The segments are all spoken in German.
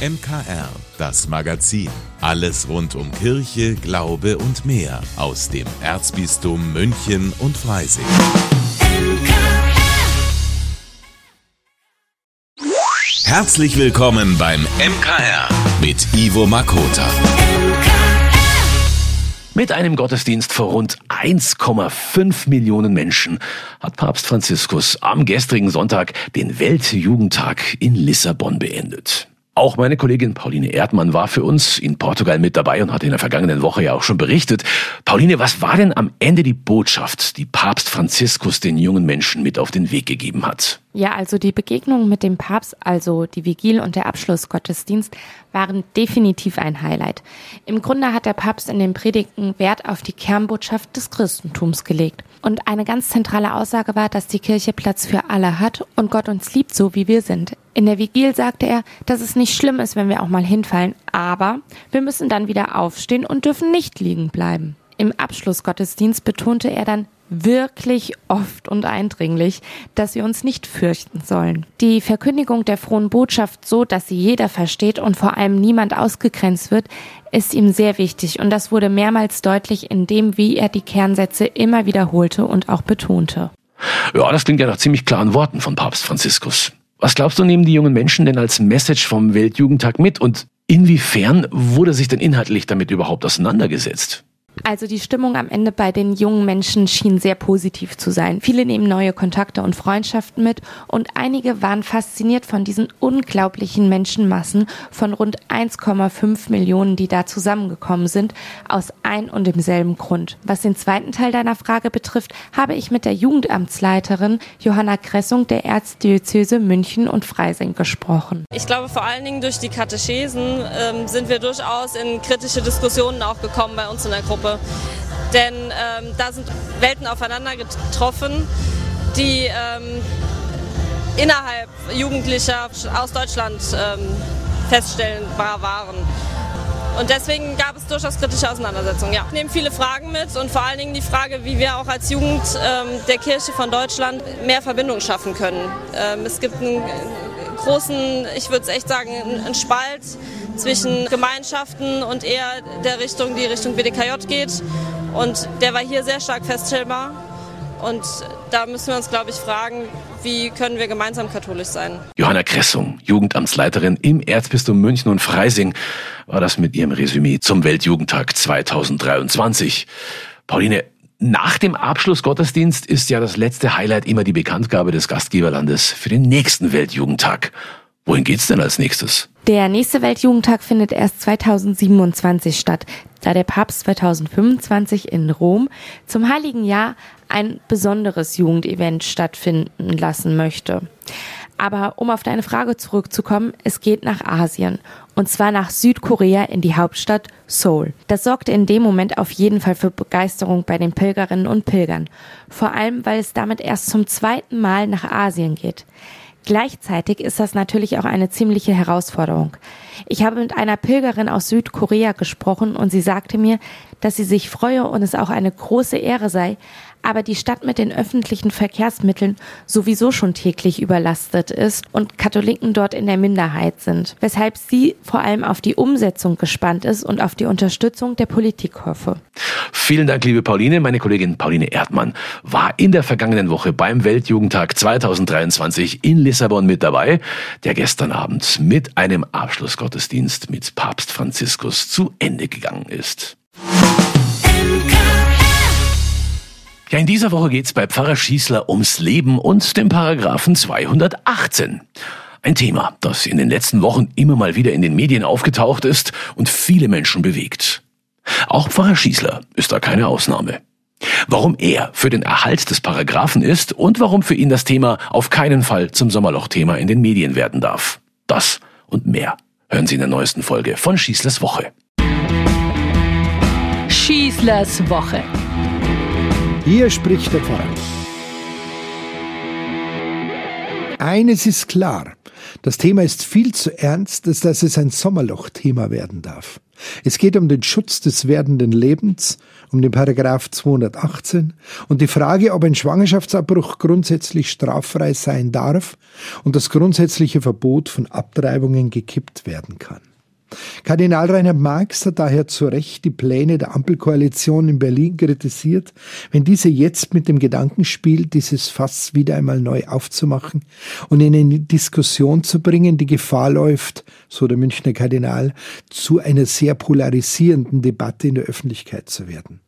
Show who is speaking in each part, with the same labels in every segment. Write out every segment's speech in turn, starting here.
Speaker 1: MKR, das Magazin. Alles rund um Kirche, Glaube und mehr aus dem Erzbistum München und Freising. Herzlich willkommen beim MKR mit Ivo Makota.
Speaker 2: Mit einem Gottesdienst vor rund 1,5 Millionen Menschen hat Papst Franziskus am gestrigen Sonntag den Weltjugendtag in Lissabon beendet. Auch meine Kollegin Pauline Erdmann war für uns in Portugal mit dabei und hat in der vergangenen Woche ja auch schon berichtet. Pauline, was war denn am Ende die Botschaft, die Papst Franziskus den jungen Menschen mit auf den Weg gegeben hat?
Speaker 3: Ja, also die Begegnung mit dem Papst, also die Vigil und der Abschlussgottesdienst, waren definitiv ein Highlight. Im Grunde hat der Papst in den Predigten Wert auf die Kernbotschaft des Christentums gelegt. Und eine ganz zentrale Aussage war, dass die Kirche Platz für alle hat und Gott uns liebt, so wie wir sind. In der Vigil sagte er, dass es nicht schlimm ist, wenn wir auch mal hinfallen, aber wir müssen dann wieder aufstehen und dürfen nicht liegen bleiben. Im Abschlussgottesdienst betonte er dann wirklich oft und eindringlich, dass wir uns nicht fürchten sollen. Die Verkündigung der frohen Botschaft so, dass sie jeder versteht und vor allem niemand ausgegrenzt wird, ist ihm sehr wichtig und das wurde mehrmals deutlich in dem, wie er die Kernsätze immer wiederholte und auch betonte.
Speaker 2: Ja, das klingt ja nach ziemlich klaren Worten von Papst Franziskus. Was glaubst du, nehmen die jungen Menschen denn als Message vom Weltjugendtag mit und inwiefern wurde sich denn inhaltlich damit überhaupt auseinandergesetzt?
Speaker 3: Also die Stimmung am Ende bei den jungen Menschen schien sehr positiv zu sein. Viele nehmen neue Kontakte und Freundschaften mit und einige waren fasziniert von diesen unglaublichen Menschenmassen von rund 1,5 Millionen, die da zusammengekommen sind, aus ein und demselben Grund. Was den zweiten Teil deiner Frage betrifft, habe ich mit der Jugendamtsleiterin Johanna Kressung der Erzdiözese München und Freising gesprochen.
Speaker 4: Ich glaube, vor allen Dingen durch die Katechesen ähm, sind wir durchaus in kritische Diskussionen auch gekommen bei uns in der Gruppe. Denn ähm, da sind Welten aufeinander getroffen, die ähm, innerhalb Jugendlicher aus Deutschland ähm, feststellbar waren. Und deswegen gab es durchaus kritische Auseinandersetzungen. Ja. Ich nehme viele Fragen mit und vor allen Dingen die Frage, wie wir auch als Jugend ähm, der Kirche von Deutschland mehr Verbindung schaffen können. Ähm, es gibt einen großen, ich würde es echt sagen, einen Spalt zwischen Gemeinschaften und eher der Richtung, die Richtung BDKJ geht. Und der war hier sehr stark feststellbar. Und da müssen wir uns, glaube ich, fragen, wie können wir gemeinsam katholisch sein?
Speaker 2: Johanna Kressung, Jugendamtsleiterin im Erzbistum München und Freising, war das mit ihrem Resümee zum Weltjugendtag 2023. Pauline, nach dem Abschlussgottesdienst ist ja das letzte Highlight immer die Bekanntgabe des Gastgeberlandes für den nächsten Weltjugendtag. Wohin geht's denn als nächstes?
Speaker 3: Der nächste Weltjugendtag findet erst 2027 statt, da der Papst 2025 in Rom zum Heiligen Jahr ein besonderes Jugendevent stattfinden lassen möchte. Aber um auf deine Frage zurückzukommen, es geht nach Asien. Und zwar nach Südkorea in die Hauptstadt Seoul. Das sorgte in dem Moment auf jeden Fall für Begeisterung bei den Pilgerinnen und Pilgern. Vor allem, weil es damit erst zum zweiten Mal nach Asien geht. Gleichzeitig ist das natürlich auch eine ziemliche Herausforderung. Ich habe mit einer Pilgerin aus Südkorea gesprochen und sie sagte mir, dass sie sich freue und es auch eine große Ehre sei, aber die Stadt mit den öffentlichen Verkehrsmitteln sowieso schon täglich überlastet ist und Katholiken dort in der Minderheit sind, weshalb sie vor allem auf die Umsetzung gespannt ist und auf die Unterstützung der Politik hoffe.
Speaker 2: Vielen Dank, liebe Pauline. Meine Kollegin Pauline Erdmann war in der vergangenen Woche beim Weltjugendtag 2023 in Lissabon mit dabei, der gestern Abend mit einem Abschlussgottesdienst mit Papst Franziskus zu Ende gegangen ist. Ja, in dieser Woche geht's bei Pfarrer Schießler ums Leben und den Paragraphen 218. Ein Thema, das in den letzten Wochen immer mal wieder in den Medien aufgetaucht ist und viele Menschen bewegt. Auch Pfarrer Schießler ist da keine Ausnahme. Warum er für den Erhalt des Paragraphen ist und warum für ihn das Thema auf keinen Fall zum Sommerlochthema in den Medien werden darf. Das und mehr hören Sie in der neuesten Folge von Schießlers Woche.
Speaker 5: Schießlers Woche.
Speaker 6: Hier spricht der Pfarrer. Eines ist klar. Das Thema ist viel zu ernst, als dass es ein Sommerloch-Thema werden darf. Es geht um den Schutz des werdenden Lebens, um den Paragraph 218 und die Frage, ob ein Schwangerschaftsabbruch grundsätzlich straffrei sein darf und das grundsätzliche Verbot von Abtreibungen gekippt werden kann. Kardinal Reinhard Marx hat daher zu Recht die Pläne der Ampelkoalition in Berlin kritisiert, wenn diese jetzt mit dem Gedanken spielt, dieses Fass wieder einmal neu aufzumachen und in eine Diskussion zu bringen, die Gefahr läuft, so der Münchner Kardinal, zu einer sehr polarisierenden Debatte in der Öffentlichkeit zu werden.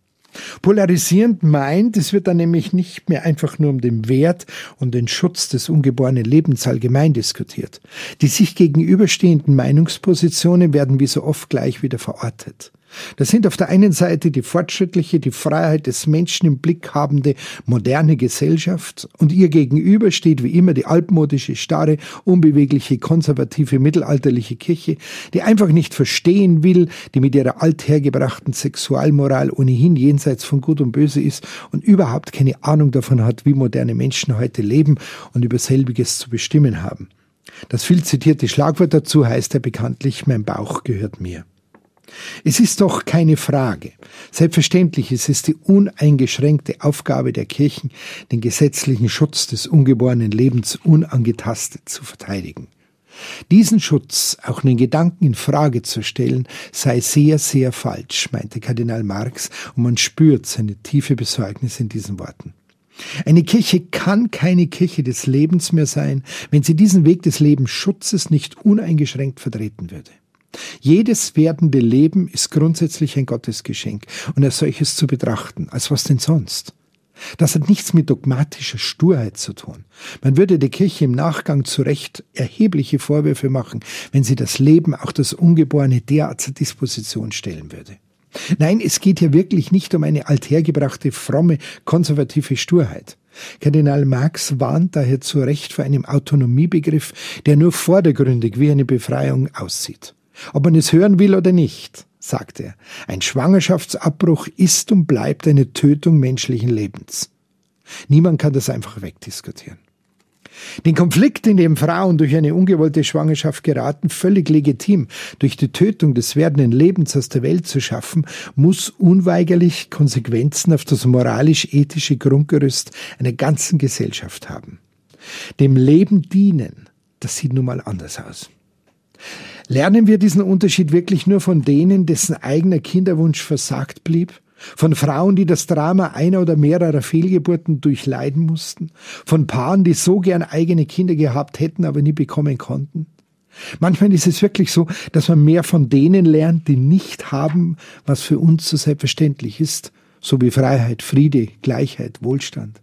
Speaker 6: Polarisierend meint, es wird dann nämlich nicht mehr einfach nur um den Wert und den Schutz des ungeborenen Lebens allgemein diskutiert. Die sich gegenüberstehenden Meinungspositionen werden wie so oft gleich wieder verortet. Das sind auf der einen Seite die fortschrittliche, die Freiheit des Menschen im Blick habende moderne Gesellschaft und ihr gegenüber steht wie immer die altmodische, starre, unbewegliche, konservative, mittelalterliche Kirche, die einfach nicht verstehen will, die mit ihrer althergebrachten Sexualmoral ohnehin jenseits von Gut und Böse ist und überhaupt keine Ahnung davon hat, wie moderne Menschen heute leben und über selbiges zu bestimmen haben. Das viel zitierte Schlagwort dazu heißt ja bekanntlich, mein Bauch gehört mir. Es ist doch keine Frage. Selbstverständlich ist es die uneingeschränkte Aufgabe der Kirchen, den gesetzlichen Schutz des ungeborenen Lebens unangetastet zu verteidigen. Diesen Schutz, auch den Gedanken in Frage zu stellen, sei sehr, sehr falsch, meinte Kardinal Marx, und man spürt seine tiefe Besorgnis in diesen Worten. Eine Kirche kann keine Kirche des Lebens mehr sein, wenn sie diesen Weg des Lebensschutzes nicht uneingeschränkt vertreten würde. Jedes werdende Leben ist grundsätzlich ein Gottesgeschenk und als solches zu betrachten, als was denn sonst? Das hat nichts mit dogmatischer Sturheit zu tun. Man würde der Kirche im Nachgang zu Recht erhebliche Vorwürfe machen, wenn sie das Leben, auch das Ungeborene, derart zur Disposition stellen würde. Nein, es geht hier wirklich nicht um eine althergebrachte, fromme, konservative Sturheit. Kardinal Marx warnt daher zu Recht vor einem Autonomiebegriff, der nur vordergründig wie eine Befreiung aussieht. Ob man es hören will oder nicht, sagt er, ein Schwangerschaftsabbruch ist und bleibt eine Tötung menschlichen Lebens. Niemand kann das einfach wegdiskutieren. Den Konflikt, in dem Frauen durch eine ungewollte Schwangerschaft geraten, völlig legitim durch die Tötung des werdenden Lebens aus der Welt zu schaffen, muss unweigerlich Konsequenzen auf das moralisch-ethische Grundgerüst einer ganzen Gesellschaft haben. Dem Leben dienen, das sieht nun mal anders aus. Lernen wir diesen Unterschied wirklich nur von denen, dessen eigener Kinderwunsch versagt blieb? Von Frauen, die das Drama einer oder mehrerer Fehlgeburten durchleiden mussten? Von Paaren, die so gern eigene Kinder gehabt hätten, aber nie bekommen konnten? Manchmal ist es wirklich so, dass man mehr von denen lernt, die nicht haben, was für uns so selbstverständlich ist, so wie Freiheit, Friede, Gleichheit, Wohlstand.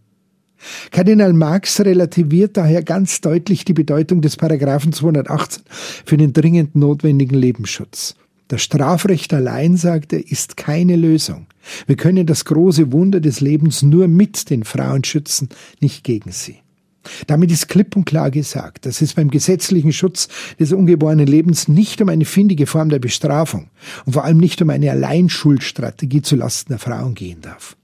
Speaker 6: Kardinal Marx relativiert daher ganz deutlich die Bedeutung des Paragraphen 218 für den dringend notwendigen Lebensschutz. Das Strafrecht allein, sagt er, ist keine Lösung. Wir können das große Wunder des Lebens nur mit den Frauen schützen, nicht gegen sie. Damit ist klipp und klar gesagt, dass es beim gesetzlichen Schutz des ungeborenen Lebens nicht um eine findige Form der Bestrafung und vor allem nicht um eine Alleinschuldstrategie zulasten der Frauen gehen darf.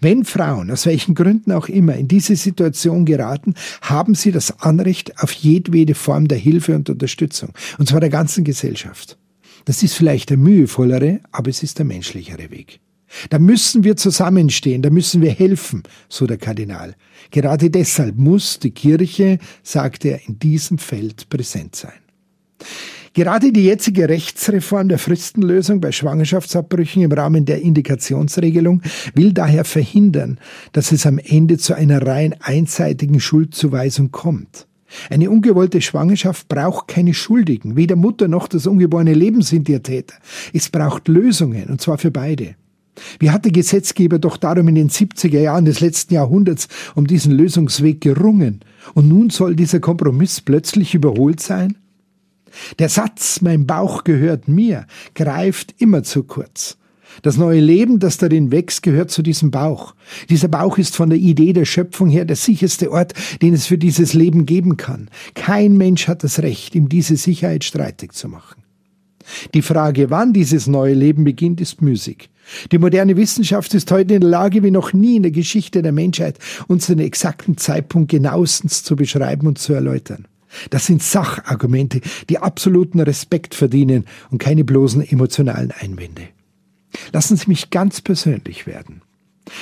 Speaker 6: Wenn Frauen, aus welchen Gründen auch immer, in diese Situation geraten, haben sie das Anrecht auf jedwede Form der Hilfe und Unterstützung, und zwar der ganzen Gesellschaft. Das ist vielleicht der mühevollere, aber es ist der menschlichere Weg. Da müssen wir zusammenstehen, da müssen wir helfen, so der Kardinal. Gerade deshalb muss die Kirche, sagt er, in diesem Feld präsent sein. Gerade die jetzige Rechtsreform der Fristenlösung bei Schwangerschaftsabbrüchen im Rahmen der Indikationsregelung will daher verhindern, dass es am Ende zu einer rein einseitigen Schuldzuweisung kommt. Eine ungewollte Schwangerschaft braucht keine Schuldigen. Weder Mutter noch das ungeborene Leben sind ihr Täter. Es braucht Lösungen, und zwar für beide. Wie hat der Gesetzgeber doch darum in den 70er Jahren des letzten Jahrhunderts um diesen Lösungsweg gerungen? Und nun soll dieser Kompromiss plötzlich überholt sein? Der Satz, mein Bauch gehört mir, greift immer zu kurz. Das neue Leben, das darin wächst, gehört zu diesem Bauch. Dieser Bauch ist von der Idee der Schöpfung her der sicherste Ort, den es für dieses Leben geben kann. Kein Mensch hat das Recht, ihm diese Sicherheit streitig zu machen. Die Frage, wann dieses neue Leben beginnt, ist müßig. Die moderne Wissenschaft ist heute in der Lage, wie noch nie in der Geschichte der Menschheit, unseren exakten Zeitpunkt genauestens zu beschreiben und zu erläutern. Das sind Sachargumente, die absoluten Respekt verdienen und keine bloßen emotionalen Einwände. Lassen Sie mich ganz persönlich werden.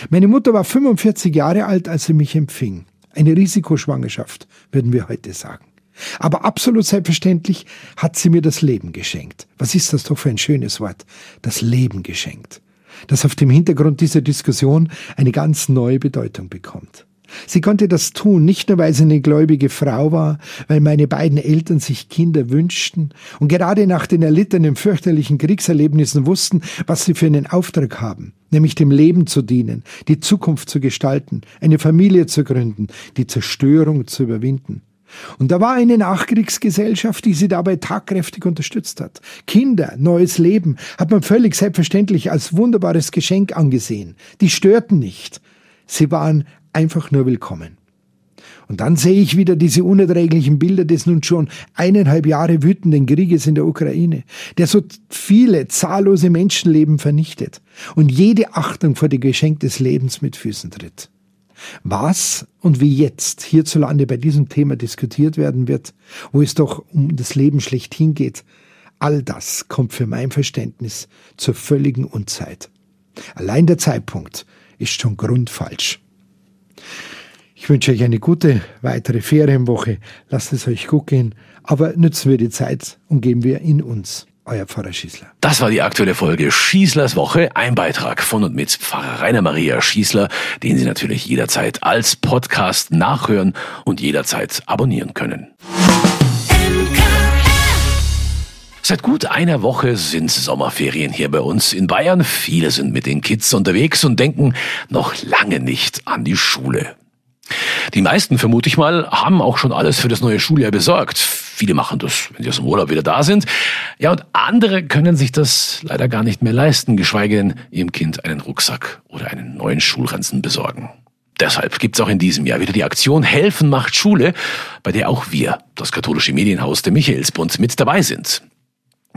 Speaker 6: Meine Mutter war 45 Jahre alt, als sie mich empfing. Eine Risikoschwangerschaft, würden wir heute sagen. Aber absolut selbstverständlich hat sie mir das Leben geschenkt. Was ist das doch für ein schönes Wort? Das Leben geschenkt. Das auf dem Hintergrund dieser Diskussion eine ganz neue Bedeutung bekommt. Sie konnte das tun, nicht nur weil sie eine gläubige Frau war, weil meine beiden Eltern sich Kinder wünschten und gerade nach den erlittenen fürchterlichen Kriegserlebnissen wussten, was sie für einen Auftrag haben, nämlich dem Leben zu dienen, die Zukunft zu gestalten, eine Familie zu gründen, die Zerstörung zu überwinden. Und da war eine Nachkriegsgesellschaft, die sie dabei tagkräftig unterstützt hat. Kinder, neues Leben hat man völlig selbstverständlich als wunderbares Geschenk angesehen. Die störten nicht. Sie waren einfach nur willkommen. Und dann sehe ich wieder diese unerträglichen Bilder des nun schon eineinhalb Jahre wütenden Krieges in der Ukraine, der so viele zahllose Menschenleben vernichtet und jede Achtung vor dem Geschenk des Lebens mit Füßen tritt. Was und wie jetzt hierzulande bei diesem Thema diskutiert werden wird, wo es doch um das Leben schlechthin geht, all das kommt für mein Verständnis zur völligen Unzeit. Allein der Zeitpunkt ist schon grundfalsch. Ich wünsche euch eine gute weitere Ferienwoche. Lasst es euch gut gehen, aber nützen wir die Zeit und geben wir in uns. Euer Pfarrer Schießler.
Speaker 2: Das war die aktuelle Folge Schießlers Woche, ein Beitrag von und mit Pfarrer Rainer Maria Schießler, den Sie natürlich jederzeit als Podcast nachhören und jederzeit abonnieren können. Seit gut einer Woche sind Sommerferien hier bei uns in Bayern. Viele sind mit den Kids unterwegs und denken noch lange nicht an die Schule. Die meisten, vermute ich mal, haben auch schon alles für das neue Schuljahr besorgt. Viele machen das, wenn sie aus dem Urlaub wieder da sind. Ja, und andere können sich das leider gar nicht mehr leisten, geschweige denn ihrem Kind einen Rucksack oder einen neuen Schulranzen besorgen. Deshalb gibt's auch in diesem Jahr wieder die Aktion Helfen macht Schule, bei der auch wir, das katholische Medienhaus der Michaelsbund, mit dabei sind.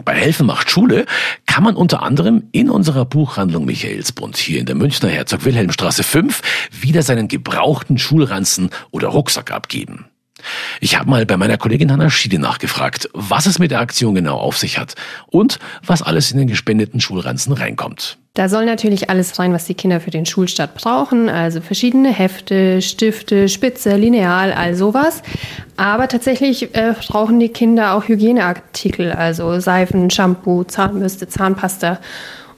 Speaker 2: Bei Helfen macht Schule kann man unter anderem in unserer Buchhandlung Michaelsbund hier in der Münchner Herzog Wilhelmstraße 5 wieder seinen gebrauchten Schulranzen oder Rucksack abgeben. Ich habe mal bei meiner Kollegin Hanna Schiede nachgefragt, was es mit der Aktion genau auf sich hat und was alles in den gespendeten Schulranzen reinkommt.
Speaker 7: Da soll natürlich alles rein, was die Kinder für den Schulstart brauchen, also verschiedene Hefte, Stifte, Spitze, Lineal, all sowas. Aber tatsächlich äh, brauchen die Kinder auch Hygieneartikel, also Seifen, Shampoo, Zahnbürste, Zahnpasta.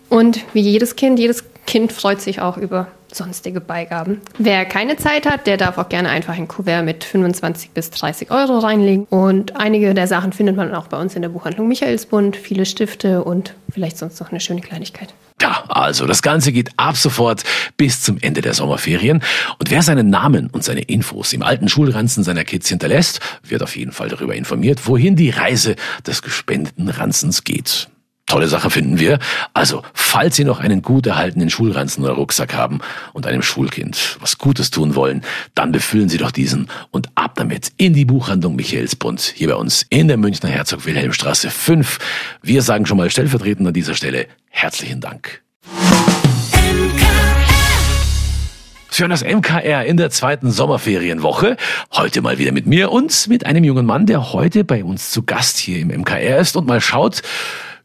Speaker 7: Und wie jedes Kind, jedes Kind freut sich auch über sonstige Beigaben. Wer keine Zeit hat, der darf auch gerne einfach ein Kuvert mit 25 bis 30 Euro reinlegen. Und einige der Sachen findet man auch bei uns in der Buchhandlung Michaelsbund, viele Stifte und vielleicht sonst noch eine schöne Kleinigkeit.
Speaker 2: Ja, also das Ganze geht ab sofort bis zum Ende der Sommerferien. Und wer seinen Namen und seine Infos im alten Schulranzen seiner Kids hinterlässt, wird auf jeden Fall darüber informiert, wohin die Reise des gespendeten Ranzens geht. Tolle Sache finden wir. Also, falls Sie noch einen gut erhaltenen Schulranzen oder Rucksack haben und einem Schulkind was Gutes tun wollen, dann befüllen Sie doch diesen und ab damit in die Buchhandlung Michaelsbund hier bei uns in der Münchner Herzog Wilhelmstraße 5. Wir sagen schon mal stellvertretend an dieser Stelle herzlichen Dank. Sie hören das MKR in der zweiten Sommerferienwoche. Heute mal wieder mit mir und mit einem jungen Mann, der heute bei uns zu Gast hier im MKR ist und mal schaut,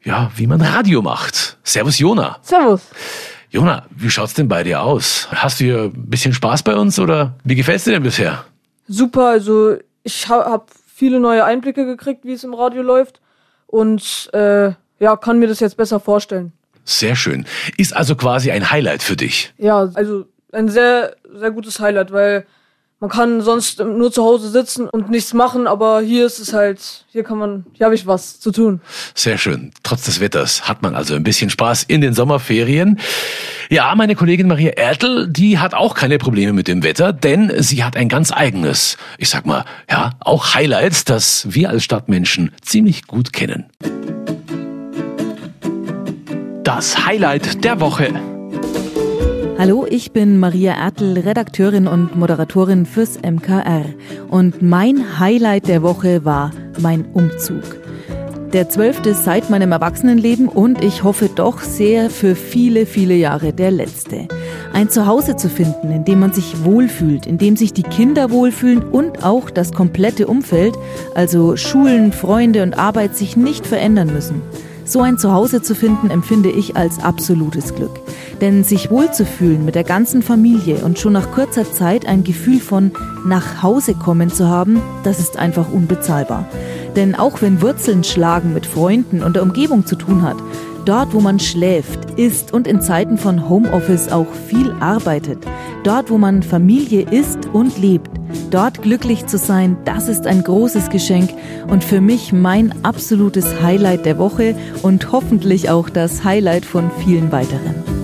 Speaker 2: ja, wie man Radio macht. Servus Jona.
Speaker 8: Servus.
Speaker 2: Jona, wie schaut's denn bei dir aus? Hast du hier ein bisschen Spaß bei uns oder wie gefällt's dir denn bisher?
Speaker 8: Super, also ich habe viele neue Einblicke gekriegt, wie es im Radio läuft und äh, ja, kann mir das jetzt besser vorstellen.
Speaker 2: Sehr schön. Ist also quasi ein Highlight für dich.
Speaker 8: Ja, also ein sehr, sehr gutes Highlight, weil man kann sonst nur zu Hause sitzen und nichts machen, aber hier ist es halt, hier kann man, hier habe ich was zu tun.
Speaker 2: Sehr schön. Trotz des Wetters hat man also ein bisschen Spaß in den Sommerferien. Ja, meine Kollegin Maria Ertl, die hat auch keine Probleme mit dem Wetter, denn sie hat ein ganz eigenes, ich sag mal, ja, auch Highlight, das wir als Stadtmenschen ziemlich gut kennen. Das Highlight der Woche.
Speaker 9: Hallo, ich bin Maria Ertl, Redakteurin und Moderatorin fürs MKR. Und mein Highlight der Woche war mein Umzug. Der zwölfte seit meinem Erwachsenenleben und ich hoffe doch sehr für viele, viele Jahre der letzte. Ein Zuhause zu finden, in dem man sich wohlfühlt, in dem sich die Kinder wohlfühlen und auch das komplette Umfeld, also Schulen, Freunde und Arbeit sich nicht verändern müssen. So ein Zuhause zu finden, empfinde ich als absolutes Glück. Denn sich wohlzufühlen mit der ganzen Familie und schon nach kurzer Zeit ein Gefühl von nach Hause kommen zu haben, das ist einfach unbezahlbar. Denn auch wenn Wurzeln schlagen mit Freunden und der Umgebung zu tun hat, dort wo man schläft, isst und in Zeiten von Homeoffice auch viel arbeitet, dort wo man Familie ist und lebt, dort glücklich zu sein, das ist ein großes Geschenk und für mich mein absolutes Highlight der Woche und hoffentlich auch das Highlight von vielen weiteren.